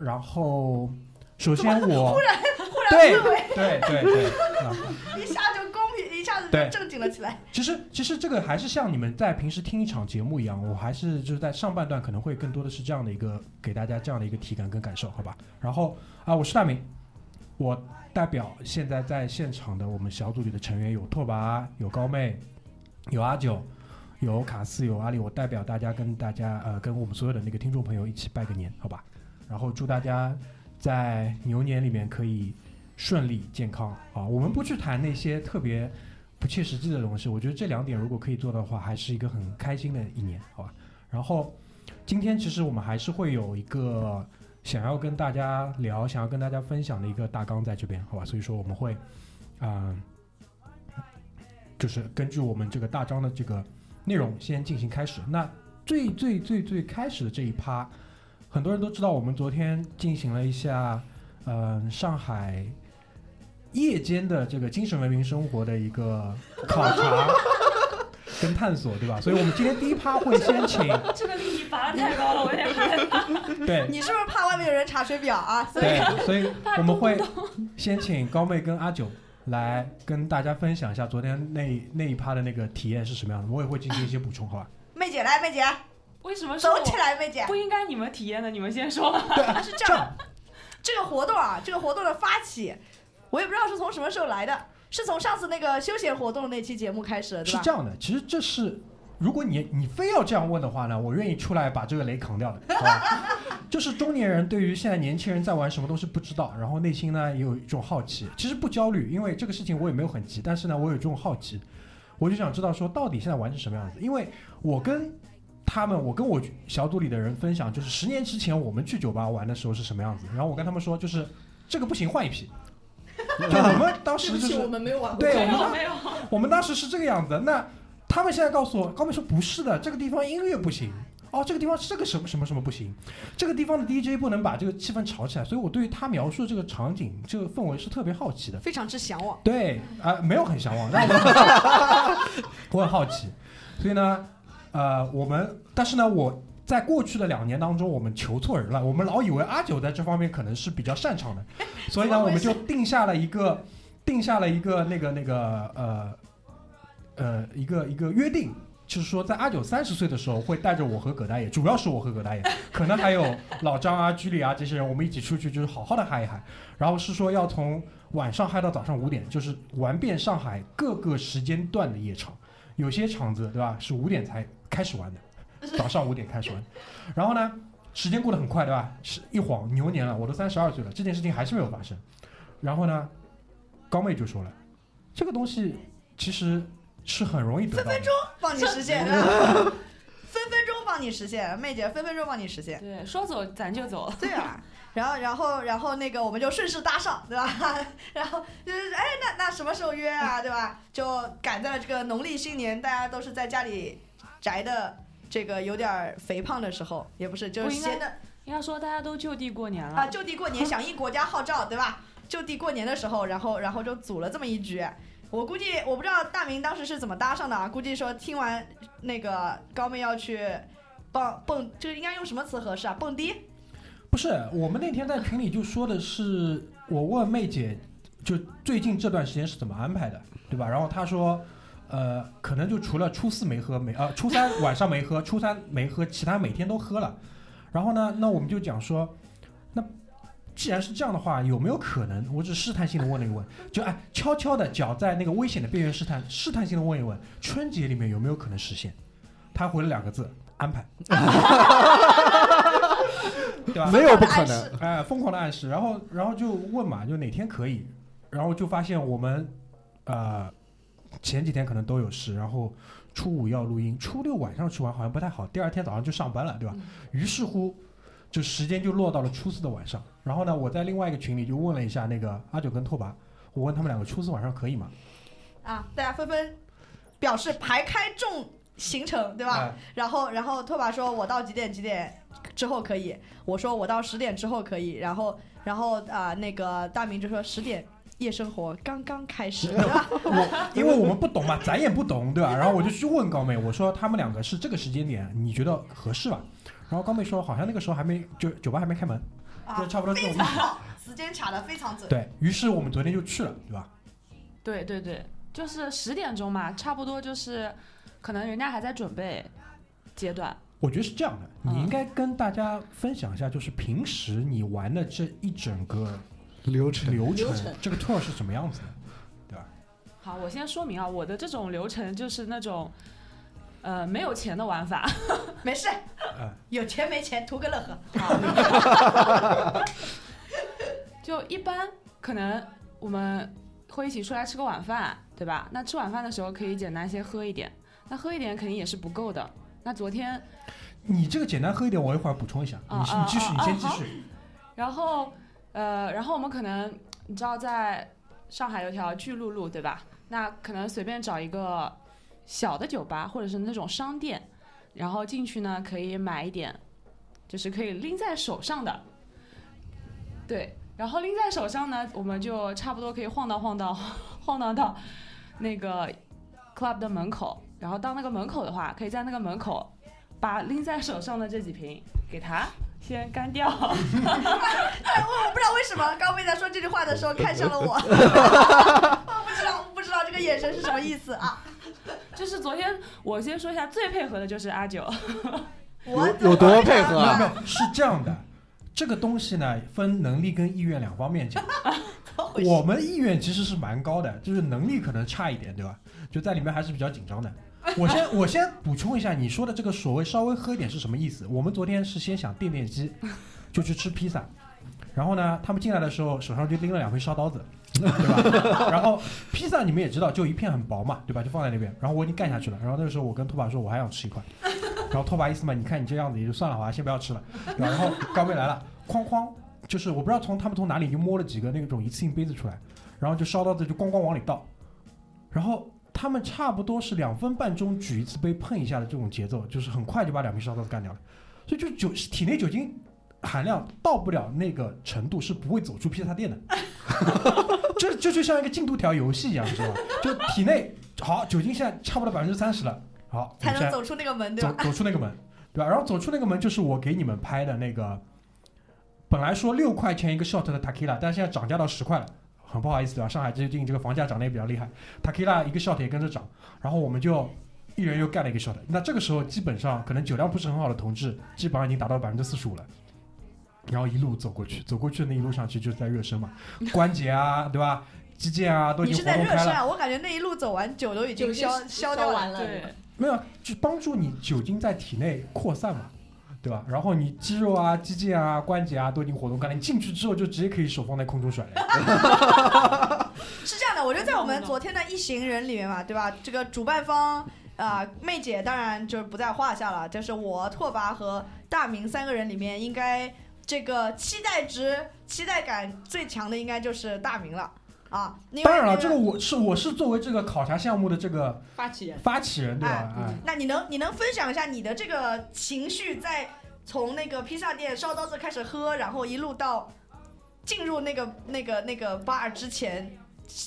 然后首先我忽然忽然对对对对啊，一下就公平，一下子就对正经了起来。其实其实这个还是像你们在平时听一场节目一样，我还是就是在上半段可能会更多的是这样的一个给大家这样的一个体感跟感受，好吧？然后啊，我是大明，我代表现在在现场的我们小组里的成员有拓跋、有高妹、有阿九、有卡斯、有阿里，我代表大家跟大家呃跟我们所有的那个听众朋友一起拜个年，好吧？然后祝大家在牛年里面可以顺利健康啊！我们不去谈那些特别不切实际的东西，我觉得这两点如果可以做的话，还是一个很开心的一年，好吧？然后今天其实我们还是会有一个想要跟大家聊、想要跟大家分享的一个大纲在这边，好吧？所以说我们会啊、就是根据我们这个大章的这个内容先进行开始。那最最最最开始的这一趴，很多人都知道，我们昨天进行了一下，嗯、上海夜间的这个精神文明生活的一个 考察跟探索，对吧？所以我们今天第一趴会先请 这个利益拔得太高了，我有点害怕。对你是不是怕外面有人查水表啊？所以对，所以 我们会先请高妹跟阿九来跟大家分享一下昨天那那一趴的那个体验是什么样的，我也会进行一些补充，好吧？妹姐来，妹姐为什么是走？起来，妹姐。不应该你们体验的，你们先说吧。是 这样，这个活动啊，这个活动的发起，我也不知道是从什么时候来的，是从上次那个休闲活动那期节目开始的，对吧？是这样的，其实这是。如果你你非要这样问的话呢，我愿意出来把这个雷扛掉的，好吧？就是中年人对于现在年轻人在玩什么东西不知道，然后内心呢也有一种好奇，其实不焦虑，因为这个事情我也没有很急，但是呢我有这种好奇，我就想知道说到底现在玩成什么样子，因为我跟他们，我跟我小组里的人分享，就是十年之前我们去酒吧玩的时候是什么样子，然后我跟他们说，就是这个不行，换一批。就我们当时就是们没有玩对，我们当没有没有，我们当时是这个样子的。那他们现在告诉我，高妹说不是的，这个地方音乐不行。哦，这个地方是这个什么什么什么不行，这个地方的 DJ 不能把这个气氛炒起来，所以我对于他描述的这个场景、这个氛围是特别好奇的。非常之向往。对啊、没有很向往，但我 我很好奇，所以呢，呃，我们但是呢，我在过去的两年当中，我们求错人了，我们老以为阿九在这方面可能是比较擅长的，所以呢，我们就定下了一个定下了一个那个那个呃呃一个一个约定。就是说，在阿九三十岁的时候，会带着我和葛大爷，主要是我和葛大爷，可能还有老张啊、居里啊这些人，我们一起出去，就是好好的嗨一嗨。然后是说要从晚上嗨到早上五点，就是玩遍上海各个时间段的夜场。有些场子对吧，是五点才开始玩的，早上五点开始玩。然后呢，时间过得很快对吧？是一晃牛年了，我都三十二岁了，这件事情还是没有发生。然后呢，高妹就说了，这个东西其实是很容易得到的。帮你实现，分分钟帮你实现，妹姐分分钟帮你实现。对，说走咱就走。对啊，然后然后然后那个我们就顺势搭上，对吧？然后就是哎，那那什么时候约啊，对吧？就赶在了这个农历新年，大家都是在家里宅的这个有点肥胖的时候，也不是，就是应该闲的应该说大家都就地过年了。啊，就地过年，响应国家号召，对吧？就地过年的时候，然后然后就组了这么一局。我估计我不知道大明当时是怎么搭上的啊，估计说听完那个高妹要去蹦蹦，这应该用什么词合适啊？蹦迪？不是，我们那天在群里就说的是，我问妹姐，就最近这段时间是怎么安排的，对吧？然后她说，呃，可能就除了初四没喝，没呃 初三晚上没喝，初三没喝，其他每天都喝了。然后呢，那我们就讲说，那既然是这样的话，有没有可能？我只试探性的问了一问，就哎悄悄的脚在那个危险的边缘试探，试探性的问一问，春节里面有没有可能实现？他回了两个字：安排。对吧？没有不可能。哎，疯狂的暗示，然后然后就问嘛，就哪天可以，然后就发现我们呃前几天可能都有事，然后初五要录音，初六晚上去玩好像不太好，第二天早上就上班了，对吧？于是乎，就时间就落到了初四的晚上。然后呢，我在另外一个群里就问了一下那个阿九跟拓跋，我问他们两个初四晚上可以吗？啊，大家纷纷表示排开众行程，对吧？哎然后，然后拓跋说我到几点几点之后可以，我说我到十点之后可以，然后，然后啊、那个大明就说十点夜生活刚刚开始？我因为我们不懂嘛，咱也不懂，对吧？然后我就去问高妹，我说他们两个是这个时间点，你觉得合适吧？然后高妹说好像那个时候还没就酒吧还没开门，啊就差不多这种 时间卡的非常准。对于是，我们昨天就去了，对吧？对对对，就是十点钟嘛，差不多就是，可能人家还在准备阶段。我觉得是这样的，嗯你应该跟大家分享一下，就是平时你玩的这一整个流程流程流程，这个 tour 是什么样子的？对吧好，我先说明啊，我的这种流程就是那种，呃，没有钱的玩法。没事，嗯有钱没钱图个乐呵。好，就一般可能我们会一起出来吃个晚饭，对吧？那吃晚饭的时候可以简单先喝一点，那喝一点肯定也是不够的。那昨天，你这个简单喝一点，我一会儿补充一下。啊你你继续，啊你先继续。然后呃，然后我们可能你知道在上海有条巨鹿路，对吧？那可能随便找一个小的酒吧或者是那种商店，然后进去呢可以买一点，就是可以拎在手上的，对。然后拎在手上呢，我们就差不多可以晃荡晃荡，晃荡到那个 club 的门口。然后到那个门口的话，可以在那个门口把拎在手上的这几瓶给他先干掉。我不知道为什么刚魏在说这句话的时候看向了我，我不知道不知道这个眼神是什么意思啊？就是昨天我先说一下，最配合的就是阿九，我有有多配合啊没有没有，是这样的，这个东西呢分能力跟意愿两方面讲。我们意愿其实是蛮高的，就是能力可能差一点，对吧？就在里面还是比较紧张的。我先我先补充一下，你说的这个所谓稍微喝一点是什么意思？我们昨天是先想垫垫饥，就去吃披萨，然后呢，他们进来的时候手上就拎了两片烧刀子，对吧？然后披萨你们也知道，就一片很薄嘛，对吧？就放在那边，然后我已经干下去了。然后那个时候我跟拓跋说，我还想吃一块，然后拓跋意思嘛，你看你这样子也就算了，好吧，先不要吃了，对吧？然后高妹来了，哐哐，就是我不知道从他们从哪里就摸了几个那种一次性杯子出来，然后就烧刀子就咣咣往里倒，然后他们差不多是两分半钟举一次杯碰一下的这种节奏，就是很快就把两瓶烧刀子干掉了，所以就酒体内酒精含量到不了那个程度，是不会走出披萨店的。这这就像一个进度条游戏一样，你知道吧？就体内好酒精现在差不多百分之三十了，好，才能走出那个门，对吧？走出那个门，对吧？然后走出那个门就是我给你们拍的那个，本来说六块钱一个 shot 的 takila，但现在涨价到十块了，很不好意思，对吧？上海最近这个房价涨得也比较厉害，tequila 一个 shot 也跟着涨，然后我们就一人又干了一个 shot。那这个时候基本上可能酒量不是很好的同志，基本上已经达到百分之四十五了。然后一路走过去，走过去的那一路上其实就是在热身嘛，关节啊，对吧？肌腱啊都已你是经活动开了。在热身啊？我感觉那一路走完，酒都已经消消掉。完了，对，没有，就帮助你酒精在体内扩散嘛，对吧？然后你肌肉啊、肌腱啊、关节啊都已经活动开了，你进去之后就直接可以手放在空中甩了。是这样的，我觉得在我们昨天的一行人里面嘛，对吧？这个主办方啊、妹姐当然就是不在话下了，就是我拓跋和大明三个人里面，应该这个期待值、期待感最强的应该就是大明了啊。当然了，这个我是我是作为这个考察项目的这个发起人。发起人，对吧？哎哎，那你能你能分享一下你的这个情绪，在从那个披萨店烧刀子开始喝，然后一路到进入那个那个那个 bar 之前，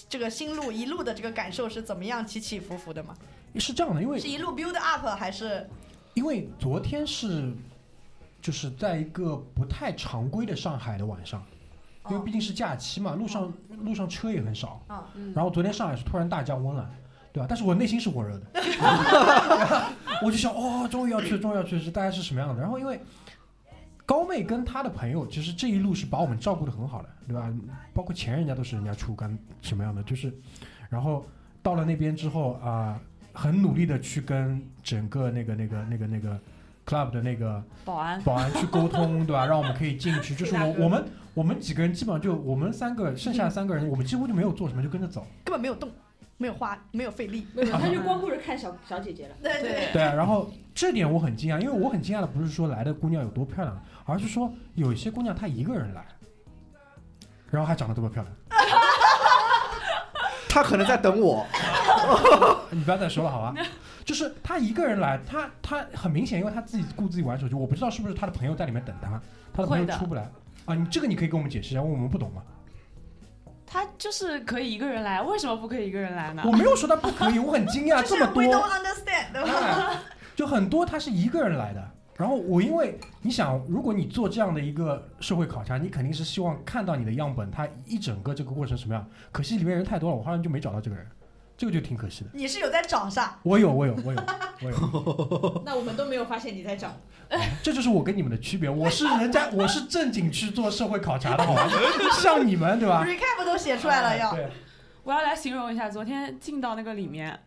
这个心路一路的这个感受是怎么样起起伏伏的吗？是这样的，因为是一路 build up 还是因为昨天是就是在一个不太常规的上海的晚上，因为毕竟是假期嘛，路上路上车也很少。然后昨天上海是突然大降温了，对吧？但是我内心是火热的，我就想，哦，终于要去，终于要去是，大家是什么样的？然后因为高妹跟她的朋友，其实这一路是把我们照顾的很好的，对吧？包括钱人家都是人家出干什么样的，就是，然后到了那边之后啊、很努力的去跟整个那个那个那个那个 club 的那个保安，保安去沟通，对吧？让我们可以进去。就是我我们我们几个人基本上就我们三个，剩下的三个人，我们几乎就没有做什么，就跟着走。根本没有动，没有花，没有费力。没有，他就光顾着看小小姐姐了。对对，对啊，然后这点我很惊讶，因为我很惊讶的不是说来的姑娘有多漂亮，而是说有一些姑娘她一个人来，然后还长得这么漂亮。她可能在等我，你不要再说了好吧？就是他一个人来，他他很明显，因为他自己顾自己玩手机，我不知道是不是他的朋友在里面等他，他的朋友出不来啊。你这个你可以跟我们解释一下，因为我们不懂嘛。他就是可以一个人来，为什么不可以一个人来呢我？没有说他不可以，我很惊讶，就是这么 we 多 don't understand，就很多他是一个人来的，然后我因为你想，如果你做这样的一个社会考察，你肯定是希望看到你的样本，他一整个这个过程什么样。可惜里面人太多了，我好像就没找到这个人，这个就挺可惜的。你是有在找啥？我有，我有，我有，我有，那我们都没有发现你在找。这就是我跟你们的区别。我是人家，我是正经去做社会考察的，好吧？像你们对吧？recap 都写出来了要。对，我要来形容一下，昨天进到那个里面，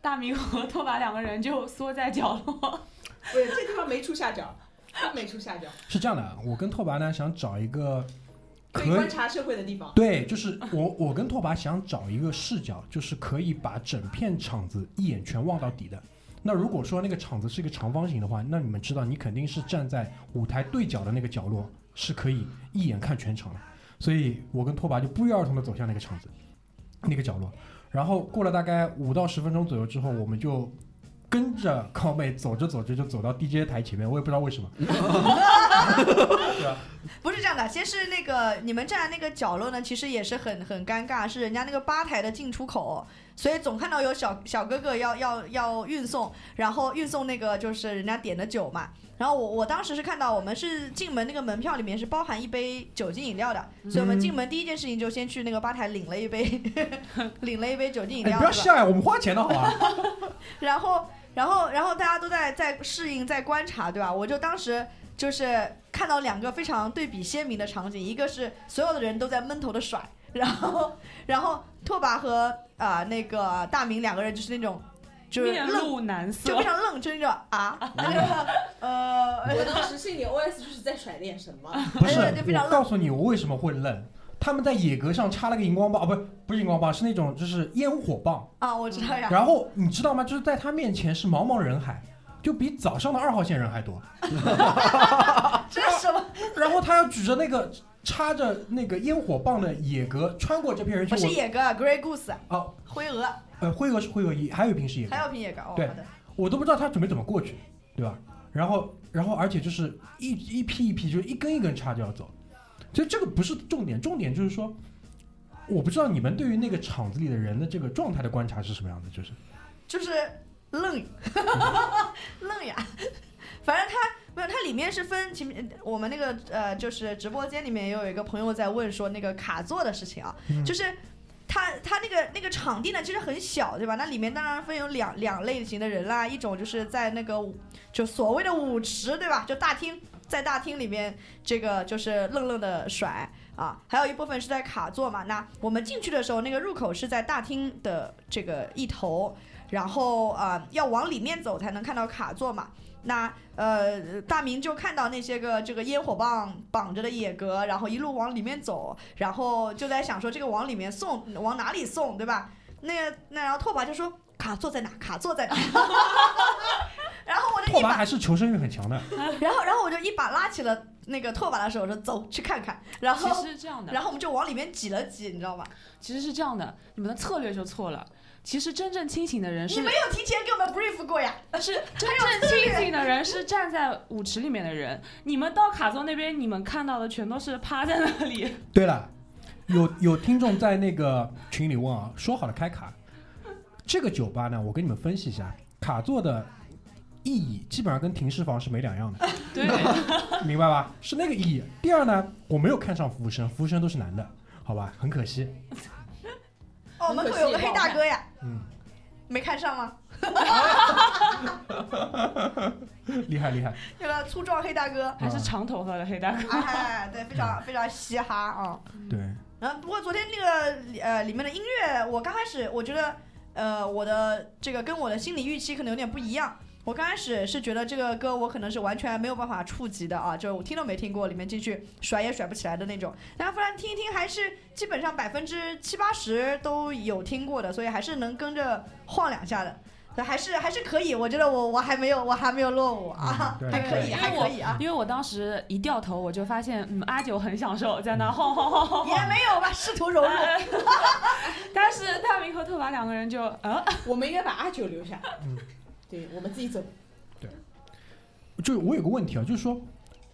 大明和拓跋两个人就缩在角落。对，这地方没出下脚，真没出下脚，是这样的，我跟拓跋呢想找一个可以观察社会的地方。对，就是我 我跟拓跋想找一个视角，就是可以把整片场子一眼全望到底的。那如果说那个场子是一个长方形的话，那你们知道，你肯定是站在舞台对角的那个角落，是可以一眼看全场的。所以我跟拓跋就不约而同的走向那个场子，那个角落。然后过了大概五到十分钟左右之后，我们就跟着靠妹走着走着就走到 DJ 台前面，我也不知道为什么。不是这样的，先是那个你们站的那个角落呢，其实也是很很尴尬，是人家那个吧台的进出口，所以总看到有小小哥哥要要要运送，然后运送那个就是人家点的酒嘛。然后我我当时是看到我们是进门那个门票里面是包含一杯酒精饮料的，所以我们进门第一件事情就先去那个吧台领了一杯 领了一杯酒精饮料，不要笑呀，我们花钱的好吧？然后，然后，然后大家都在在适应，在观察，对吧？我就当时就是看到两个非常对比鲜明的场景，一个是所有的人都在闷头的甩，然后，然后拓跋和啊、那个大明两个人就是那种就是面愣，露难色就非，常愣，就那种啊，那个呃，我当时心里 OS 就是在甩脸什么。不是就非，常愣告诉你我为什么会愣。他们在野格上插了个荧光棒，啊，不是不是荧光棒，是那种就是烟火棒。啊，我知道呀，然后你知道吗？就是在他面前是茫茫人海，就比早上的二号线人还多。这是什么？然后他要举着那个插着那个烟火棒的野格穿过这片人群。不是野格，Grey Goose，哦，灰鹅，呃，灰鹅是灰鹅一，还有一瓶是野格还，有瓶野格，哦，对，我都不知道他准备怎么过去，对吧？然后，然后而且就是一一批一批，就是一根一根插着要走。所以这个不是重点，重点就是说，我不知道你们对于那个场子里的人的这个状态的观察是什么样的，就是就是愣 愣呀。反正他没有，它里面是分前面我们那个呃，就是直播间里面也有一个朋友在问说那个卡座的事情啊，嗯就是他他那个那个场地呢其实很小，对吧？那里面当然分有两两类型的人啦，一种就是在那个就所谓的舞池，对吧？就大厅，在大厅里面这个就是愣愣的甩啊，还有一部分是在卡座嘛。那我们进去的时候，那个入口是在大厅的这个一头，然后啊、呃要往里面走才能看到卡座嘛。那呃，大明就看到那些个这个烟火棒绑着的野格，然后一路往里面走，然后就在想说这个往里面送往哪里送，对吧？那那然后拓跋就说卡座在哪？卡座在哪？然后我就拓跋，还是求生欲很强的。然后然后我就一把拉起了那个拓跋的手，说走去看看。然后其后实是这样的，然后我们就往里面挤了挤，你知道吧？其实是这样的，你们的策略就错了。其实真正清醒的人是你没有提前给我们 brief 过呀？是 真正清醒的人是站在舞池里面的人，你们到卡座那边，你们看到的全都是趴在那里。对了，有有听众在那个群里问啊，说好了开卡，这个酒吧呢，我跟你们分析一下，卡座的意义基本上跟停尸房是没两样的，对，明白吧？是那个意义。第二呢，我没有看上服务生，服务生都是男的，好吧，很可惜。哦，门口有个黑大哥呀，嗯，没看上吗？厉 害厉害。有个粗壮黑大哥，还是长头发的黑大哥。哎，对，非常非常嘻哈啊。对，然后不过昨天那个呃里面的音乐，我刚开始我觉得呃我的这个跟我的心理预期可能有点不一样。我刚开始是觉得这个歌我可能是完全没有办法触及的啊，就是我听都没听过，里面进去甩也甩不起来的那种。但后来听一听，还是基本上百分之七八十都有听过的，所以还是能跟着晃两下的。还是还是可以，我觉得我我还没有我还没有落伍啊，还可以还可以啊，因为我当时一掉头，我就发现，嗯，阿九很享受在那晃晃晃晃也。没有吧，试图融入。哎 但是大明和拓跋两个人就，啊，我们应该把阿九留下嗯，对我们自己走。对就我有个问题啊，就是说，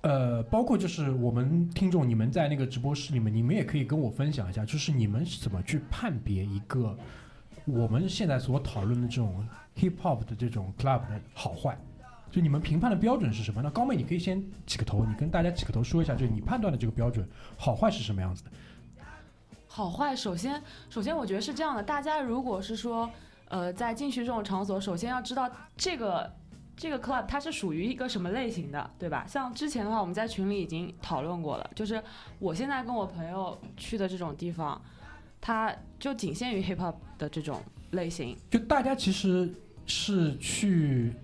呃，包括就是我们听众，你们在那个直播室里面，你们也可以跟我分享一下，就是你们是怎么去判别一个我们现在所讨论的这种 hip hop 的这种 club 的好坏，就你们评判的标准是什么？那高妹，你可以先起个头，你跟大家起个头说一下，就是你判断的这个标准好坏是什么样子的？好坏，首先，首先我觉得是这样的，大家如果是说，呃，在进去这种场所，首先要知道这个这个 club 它是属于一个什么类型的，对吧？像之前的话，我们在群里已经讨论过了，就是我现在跟我朋友去的这种地方，它就仅限于 hip hop 的这种类型。就大家其实是去，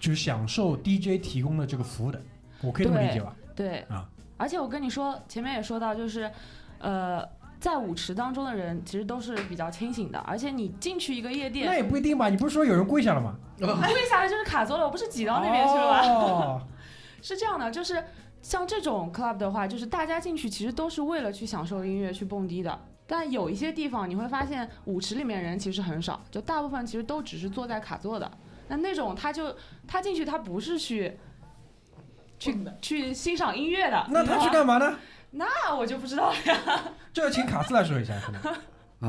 就是享受 DJ 提供的这个服务的，我可以这么理解吧？对啊，而且我跟你说，前面也说到，就是，呃，在舞池当中的人其实都是比较清醒的，而且你进去一个夜店那，也不一定吧？你不是说有人跪下了吗？跪下来就是卡座了，我不是挤到那边去了吗？哦，是这样的，就是像这种 club 的话，就是大家进去其实都是为了去享受音乐、去蹦迪的。但有一些地方你会发现，舞池里面人其实很少，就大部分其实都只是坐在卡座的。那那种他就他进去，他不是去去去欣赏音乐的。那他去干嘛呢？那我就不知道了呀。这要请卡斯来说一下，可能。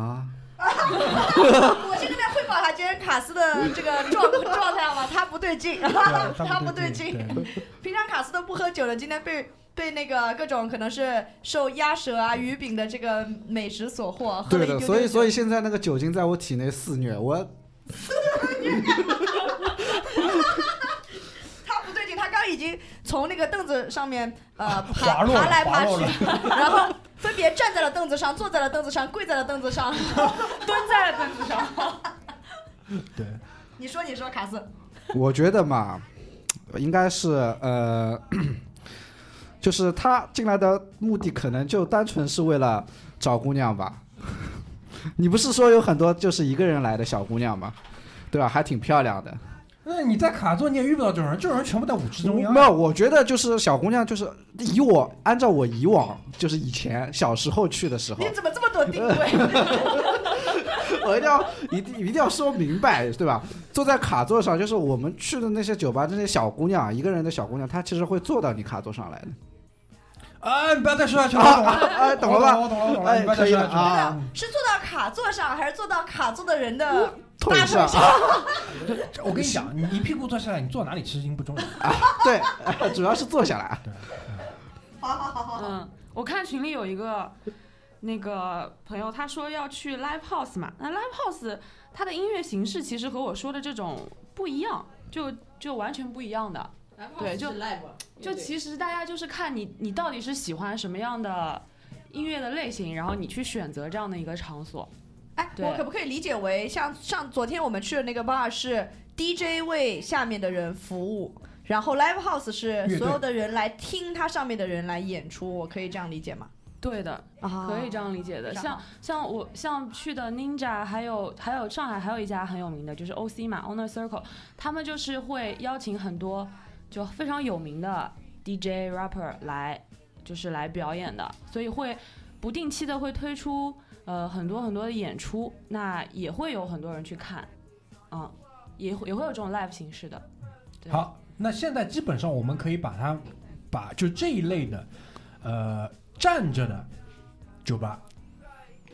啊，我现在在汇报他今天卡斯的这个状状态吗？他不对劲，他不对劲。平常卡斯都不喝酒的，今天被被那个各种可能是受鸭舌啊、鱼饼的这个美食所惑，喝了对的，一丢丢所以所以现在那个酒精在我体内肆虐，我 他不对劲，他刚已经从那个凳子上面呃爬爬来爬去，然后分别站在了凳子上，坐在了凳子上，跪在了凳子上。蹲在了凳子上。对，你说，你说，卡斯，我觉得嘛，应该是呃，就是他进来的目的可能就单纯是为了找姑娘吧。你不是说有很多就是一个人来的小姑娘吗？对吧？还挺漂亮的。那你在卡座你也遇不到这种人，这种人全部在舞池中央。没有，我觉得就是小姑娘，就是以我按照我以往就是以前小时候去的时候你，怎么这么多定位？我一定要一定一定要说明白，对吧？坐在卡座上，就是我们去的那些酒吧，那些小姑娘，一个人的小姑娘，她其实会坐到你卡座上来的。啊，你不要再说下去了，啊我懂了，啊，懂了吧？我懂了，我懂了，哎你不要再可以说下去了。啊，是坐到卡座上，还是坐到卡座的人的大腿上？我跟你讲，你一屁股坐下来，你坐哪里其实已经不重要。对，主要是坐下来。好好好好好，嗯，我看群里有一个那个朋友，他说要去 live house 嘛，那 live house 它的音乐形式其实和我说的这种不一样，就就完全不一样的。对就就其实大家就是看你你到底是喜欢什么样的音乐的类型，然后你去选择这样的一个场所。哎，我可不可以理解为像上昨天我们去的那个 bar 是 DJ 为下面的人服务，然后 live house 是所有的人来听他上面的人来演出，我可以这样理解吗？对的，啊可以这样理解的。像像我像去的 Ninja，还有还有上海还有一家很有名的，就是 OC 嘛，Owner Circle，他们就是会邀请很多就非常有名的 DJ rapper 来，就是来表演的，所以会不定期的会推出呃很多很多的演出，那也会有很多人去看，嗯，也也会有这种 live 形式的。好，那现在基本上我们可以把它把就这一类的，呃，站着的酒吧，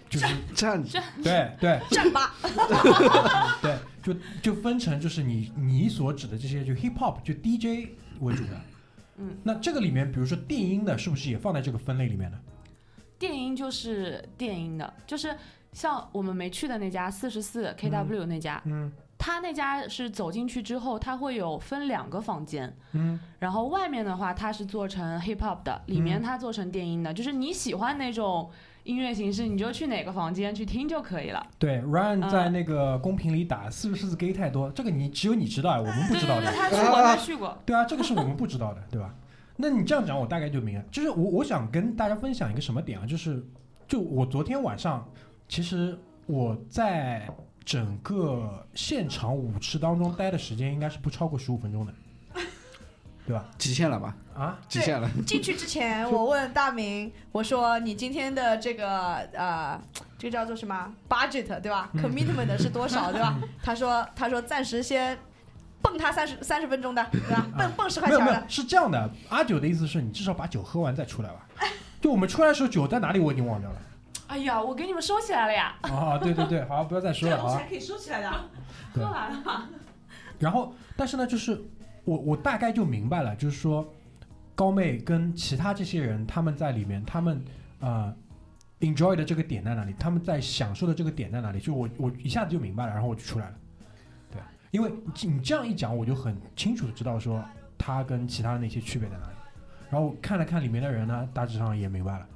就是站对对。站吧，对，就就分成就是你你所指的这些就 hip hop 就 DJ 为主的。嗯，那这个里面，比如说电音的，是不是也放在这个分类里面呢？电音就是电音的，就是像我们没去的那家四十四 KW 那家，嗯。他那家是走进去之后，他会有分两个房间，嗯，然后外面的话它是做成 hip hop 的，里面嗯它做成电音的，就是你喜欢那种音乐形式，你就去哪个房间去听就可以了。对，Ryan 嗯在那个公屏里打四十四 gay 太多，这个你只有你知道，我们不对对对，知道的。他去过，他去过。对啊，这个是我们不知道的，对吧？那你这样讲，我大概就明白。就是我我想跟大家分享一个什么点啊？就是就我昨天晚上，其实我在整个现场舞池当中待的时间应该是不超过十五分钟的，对吧？极限了吧？啊，极限了。进去之前，我问大明，我说你今天的这个呃，这个叫做什么 budget 对吧嗯？commitment 是多少对吧？他说他说暂时先蹦他三十三十分钟的对吧？蹦蹦十块钱的，，是这样的。阿九的意思是你至少把酒喝完再出来吧。就我们出来的时候酒在哪里我已经忘掉了。哎呀，我给你们收起来了呀，啊，对对对，好，不要再说了，好吧。可以收起来的。喝完了。然后，但是呢，就是我我大概就明白了，就是说高妹跟其他这些人他们在里面，他们呃 enjoy 的这个点在哪里，他们在享受的这个点在哪里，就我我一下子就明白了，然后我就出来了。对，因为你这样一讲，我就很清楚的知道说他跟其他的那些区别在哪里。然后看了看里面的人呢，大致上也明白了，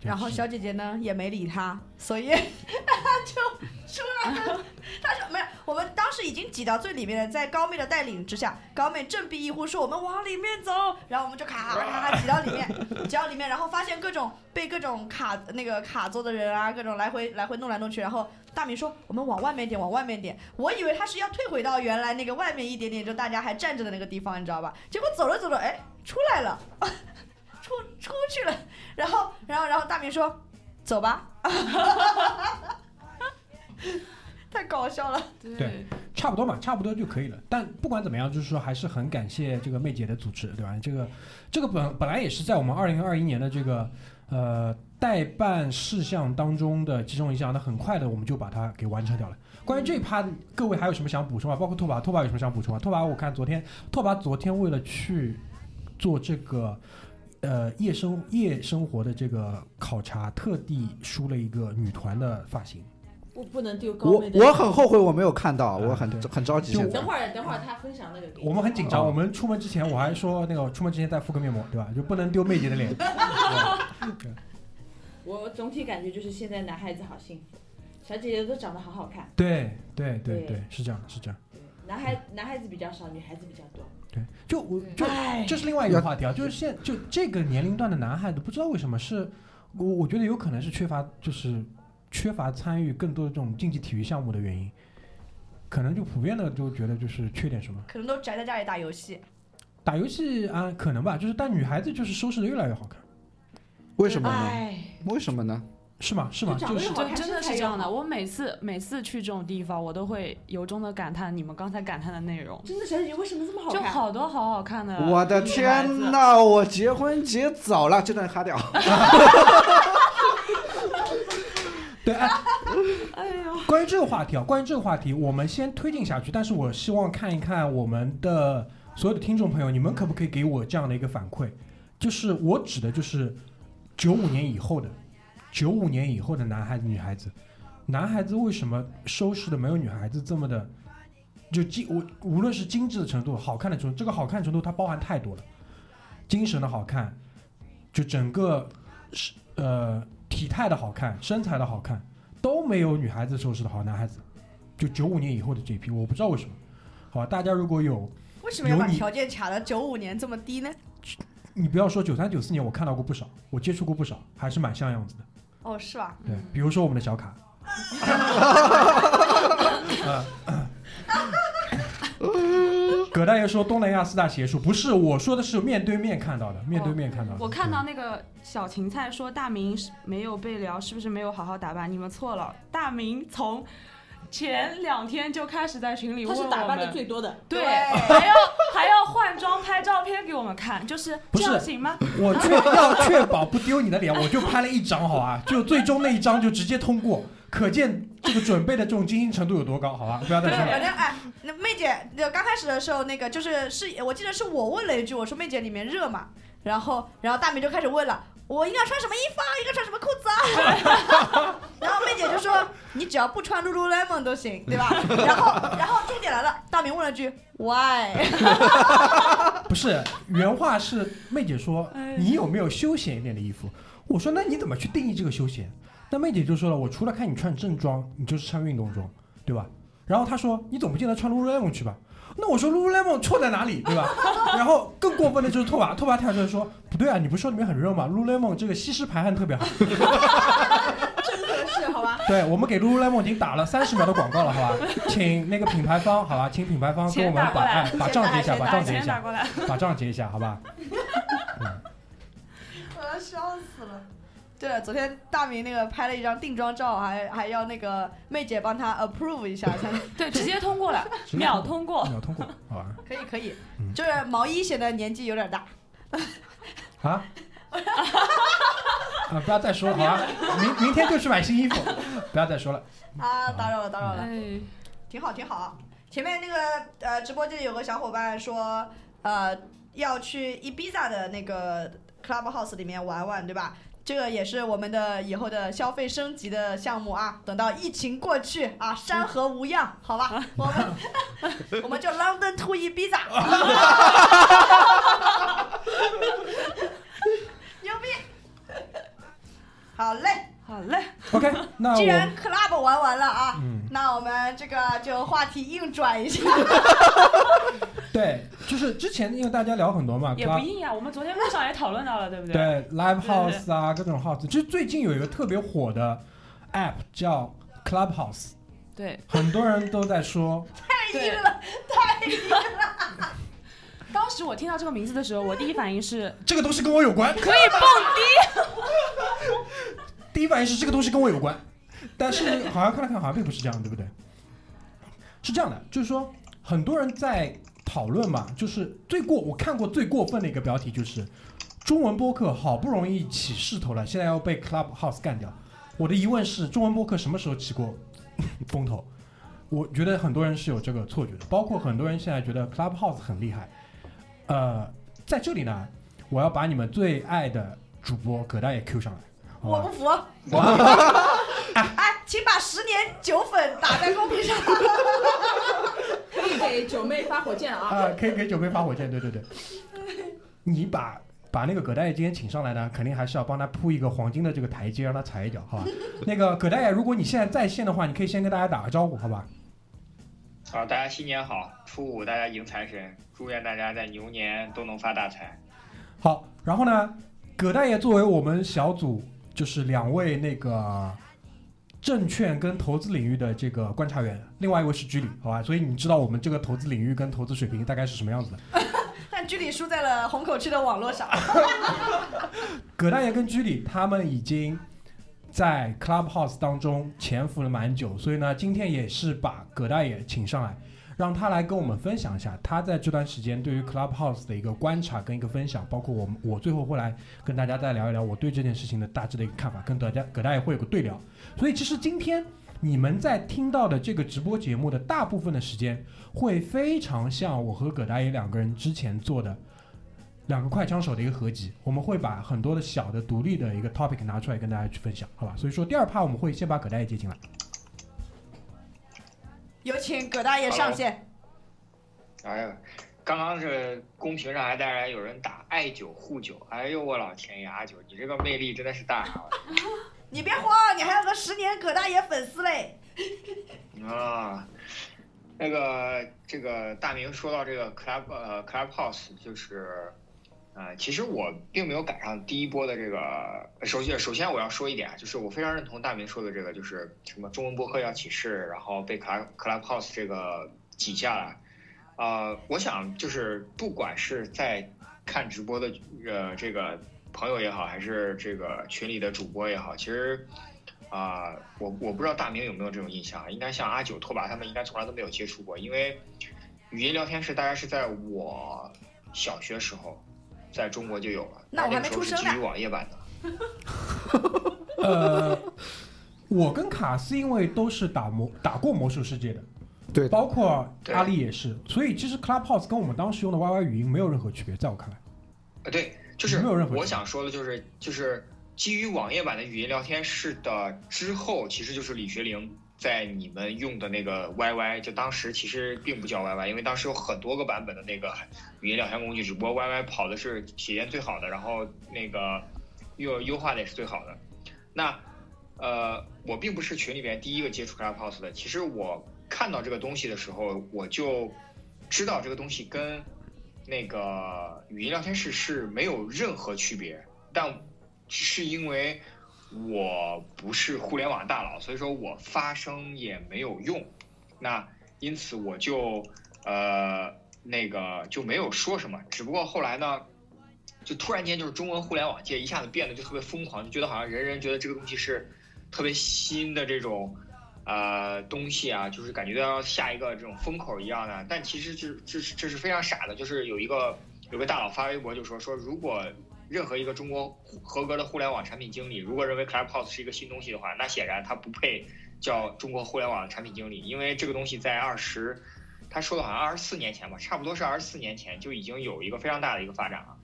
然后小姐姐呢也没理他，所以他 就出来了。他说没有，我们当时已经挤到最里面了，在高妹的带领之下，高妹振臂一呼说我们往里面走，然后我们就咔咔咔挤到里面，挤到里面，然后发现各种被各种卡那个卡座的人啊，各种来回来回弄来弄去，然后大明说我们往外面点，往外面点，我以为他是要退回到原来那个外面一点点，就大家还站着的那个地方，你知道吧？结果走着走着，哎，出来了，出出去了。然后，然后，然后大明说：“走吧。”太搞笑了。对差不多嘛，差不多就可以了。但不管怎么样，就是说还是很感谢这个妹姐的组织，对吧？这个这个本本来也是在我们二零二一年的这个呃代办事项当中的其中一项，那很快的我们就把它给完成掉了。关于这一趴，各位还有什么想补充啊？包括拓跋，拓跋有什么想补充啊？拓跋，我看昨天拓跋昨天为了去做这个呃夜生夜生活的这个考察，特地梳了一个女团的发型。我不能丢高我妹的。我很后悔我没有看到，嗯我很对很着急。等会儿等会儿他分享那个给。我们很紧张，哦我们出门之前我还说那个出门之前再敷个面膜，对吧？就不能丢妹姐的脸。我总体感觉就是现在男孩子好幸福，小姐姐都长得好好看，对对对对对，是这样是这样。男孩男孩子比较少，女孩子比较多。对，就我就哎这是另外一个话题啊，就是现就这个年龄段的男孩子，不知道为什么是，我我觉得有可能是缺乏就是缺乏参与更多的这种竞技体育项目的原因，可能就普遍的就觉得就是缺点什么。可能都宅在家里打游戏。打游戏啊，可能吧，就是但女孩子就是收拾的越来越好看，为什么呢？哎，为什么呢？是吗？是吗？就是就真的是这样的。我每次每次去这种地方，我都会由衷的感叹你们刚才感叹的内容，真的小姐姐为什么这么好看就？好多好好看的。我的天呐，我结婚结早了，这段卡掉。对，哎，哎呦，关于这个话题啊，关于这个话题，我们先推进下去。但是我希望看一看我们的所有的听众朋友，你们可不可以给我这样的一个反馈？就是我指的就是九五年以后的，九五年以后的男孩子、女孩子，男孩子为什么收拾的没有女孩子这么的，就精我无论是精致的程度、好看的程度，这个好看程度它包含太多了，精神的好看，就整个是呃体态的好看、身材的好看。都没有女孩子收拾的好，男孩子就九五年以后的这一批，我不知道为什么。好吧，大家如果有，为什么要把条件卡到九五年这么低呢？你不要说九三九四年，我看到过不少，我接触过不少，还是蛮像样子的。哦，是吧？对，比如说我们的小卡，呃 葛大爷说东南亚四大邪术，不是，我说的是面对面看到的，面对面看到的。我看到那个小芹菜说大明是没有被聊，是不是没有好好打扮？你们错了，大明从前两天就开始在群里问我她是打扮的，最多的。对，还要 还要换装拍照片给我们看，就是这不是样行吗？我确 要确保不丢你的脸，我就拍了一张，好吧？就最终那一张就直接通过，可见这个准备的这种精心程度有多高，好吧？不要再对，说了。反正哎，那妹姐那刚开始的时候，那个就是是我记得是我问了一句，我说妹姐里面热嘛，然后然后大明就开始问了。我应该穿什么衣服啊？应该穿什么裤子啊？然后妹姐就说：“你只要不穿 lululemon 都行，对吧？” 然后，然后重点来了，大明问了句 “Why？” 不是原话是妹姐说哎你有没有休闲一点的衣服？我说那你怎么去定义这个休闲？那妹姐就说了，我除了看你穿正装，你就是穿运动装，对吧？然后她说你总不见得穿 lululemon 去吧？那我说 lululemon 错在哪里，对吧？然后更过分的就是拓跋，拓跋跳出来说不对啊，你不是说里面很热吗？lululemon 这个吸湿排汗特别好。真合适，好吧？对，我们给 lululemon 已经打了三十秒的广告了，好吧？请那个品牌方，好吧，请品牌方跟我们把账结一下，把账结一下，把账结一下，好吧？我要笑死了。对了，昨天大明那个拍了一张定妆照，还还要那个妹姐帮他 approve 一下才能。对，直接通过了，秒通过。秒通过，好吧？可以可以嗯，就是毛衣显得年纪有点大。啊？啊！不要再说了，好吧？明明天就去买新衣服，不要再说了。啊，打扰了打扰了，哎，挺好挺好。前面那个呃直播间里有个小伙伴说，呃要去 Ibiza 的那个 Clubhouse 里面玩玩，对吧？这个也是我们的以后的消费升级的项目啊。等到疫情过去啊，山河无恙，好吧，我们 我们就 London to Ibiza，牛逼！好嘞，好嘞，OK，那既然 Club 玩完了啊，嗯，那我们这个就话题硬转一下。对，就是之前因为大家聊很多嘛，也不硬啊。我们昨天路上也讨论到了，对不对？对 live house 啊，各种 house，其实最近有一个特别火的 app 叫 Clubhouse，对很多人都在说，太硬了，太硬了。当时我听到这个名字的时候，我第一反应是这个东西跟我有关，可以蹦迪。第一反应是这个东西跟我有关，但是好像看了看，好像并不是这样，对不对？是这样的，就是说很多人在讨论嘛，就是最过我看过最过分的一个标题就是中文播客好不容易起势头了，现在要被 Clubhouse 干掉。我的疑问是，中文播客什么时候起过 风头？我觉得很多人是有这个错觉的，包括很多人现在觉得 Clubhouse 很厉害。呃，在这里呢，我要把你们最爱的主播葛大爷 Q 上来，我不？服。哎，请把十年九粉打在公屏上。可以给九妹发火箭啊！啊，可以给九妹发火箭，对对对。你把把那个葛大爷今天请上来呢，肯定还是要帮他铺一个黄金的这个台阶，让他踩一脚，好吧？那个葛大爷，如果你现在在线的话，你可以先跟大家打个招呼，好吧？啊，大家新年好！初五大家迎财神，祝愿大家在牛年都能发大财。好，然后呢，葛大爷作为我们小组就是两位那个证券跟投资领域的这个观察员，另外一位是居里，好吧？所以你知道我们这个投资领域跟投资水平大概是什么样子的。但居里输在了虹口区的网络上。葛大爷跟居里他们已经在 Clubhouse 当中潜伏了蛮久，所以呢，今天也是把葛大爷请上来，让他来跟我们分享一下他在这段时间对于 Clubhouse 的一个观察跟一个分享，包括我们我最后会来跟大家再聊一聊我对这件事情的大致的一个看法，跟大家葛大爷会有个对聊。所以其实今天你们在听到的这个直播节目的大部分的时间，会非常像我和葛大爷两个人之前做的。两个快枪手的一个合集，我们会把很多的小的独立的一个 topic 拿出来跟大家去分享，好吧？所以说第二趴我们会先把葛大爷接进来。有请葛大爷上线。哎呀，刚刚这公屏上还当然有人打爱酒护酒，哎呦我老天爷，阿九你这个魅力真的是大啊！你别慌，你还有个十年葛大爷粉丝嘞。啊，那个这个大明说到这个 club 呃 clubhouse 就是。呃，其实我并没有赶上第一波的这个。首先，首先我要说一点啊，就是我非常认同大明说的这个，就是什么中文播客要起势，然后被 club clubhouse 这个挤下来。呃，我想就是不管是在看直播的呃这个朋友也好，还是这个群里的主播也好，其实啊、我我不知道大明有没有这种印象，应该像阿九、拓跋他们应该从来都没有接触过，因为语音聊天室大概是在我小学时候在中国就有了，那我还没个时候出生呢是基于网页版的。呃，我跟卡斯因为都是打魔打过魔兽世界的，对包括阿丽也是，所以其实 Clubhouse 跟我们当时用的 YY 语音没有任何区别，在我看来。啊，对，就是没有任何区别我想说的就是就是基于网页版的语音聊天室的之后，其实就是李学凌在你们用的那个 YY，就当时其实并不叫 YY，因为当时有很多个版本的那个语音聊天工具，只不过 YY 跑的是体验最好的，然后那个又优化的也是最好的。那呃，我并不是群里边第一个接触 Clubhouse 的，其实我看到这个东西的时候，我就知道这个东西跟那个语音聊天室是没有任何区别，但是因为我不是互联网大佬，所以说我发声也没有用，那因此我就呃那个就没有说什么，只不过后来呢，就突然间就是中文互联网界一下子变得就特别疯狂，就觉得好像人人觉得这个东西是特别新的这种呃东西啊，就是感觉要下一个这种风口一样的。但其实这这是这是非常傻的，就是有一个有个大佬发微博就说说，如果任何一个中国合格的互联网产品经理如果认为 Clubhouse 是一个新东西的话，那显然他不配叫中国互联网产品经理，因为这个东西在二十。他说的好像二十四年前吧，差不多是二十四年前就已经有一个非常大的一个发展了。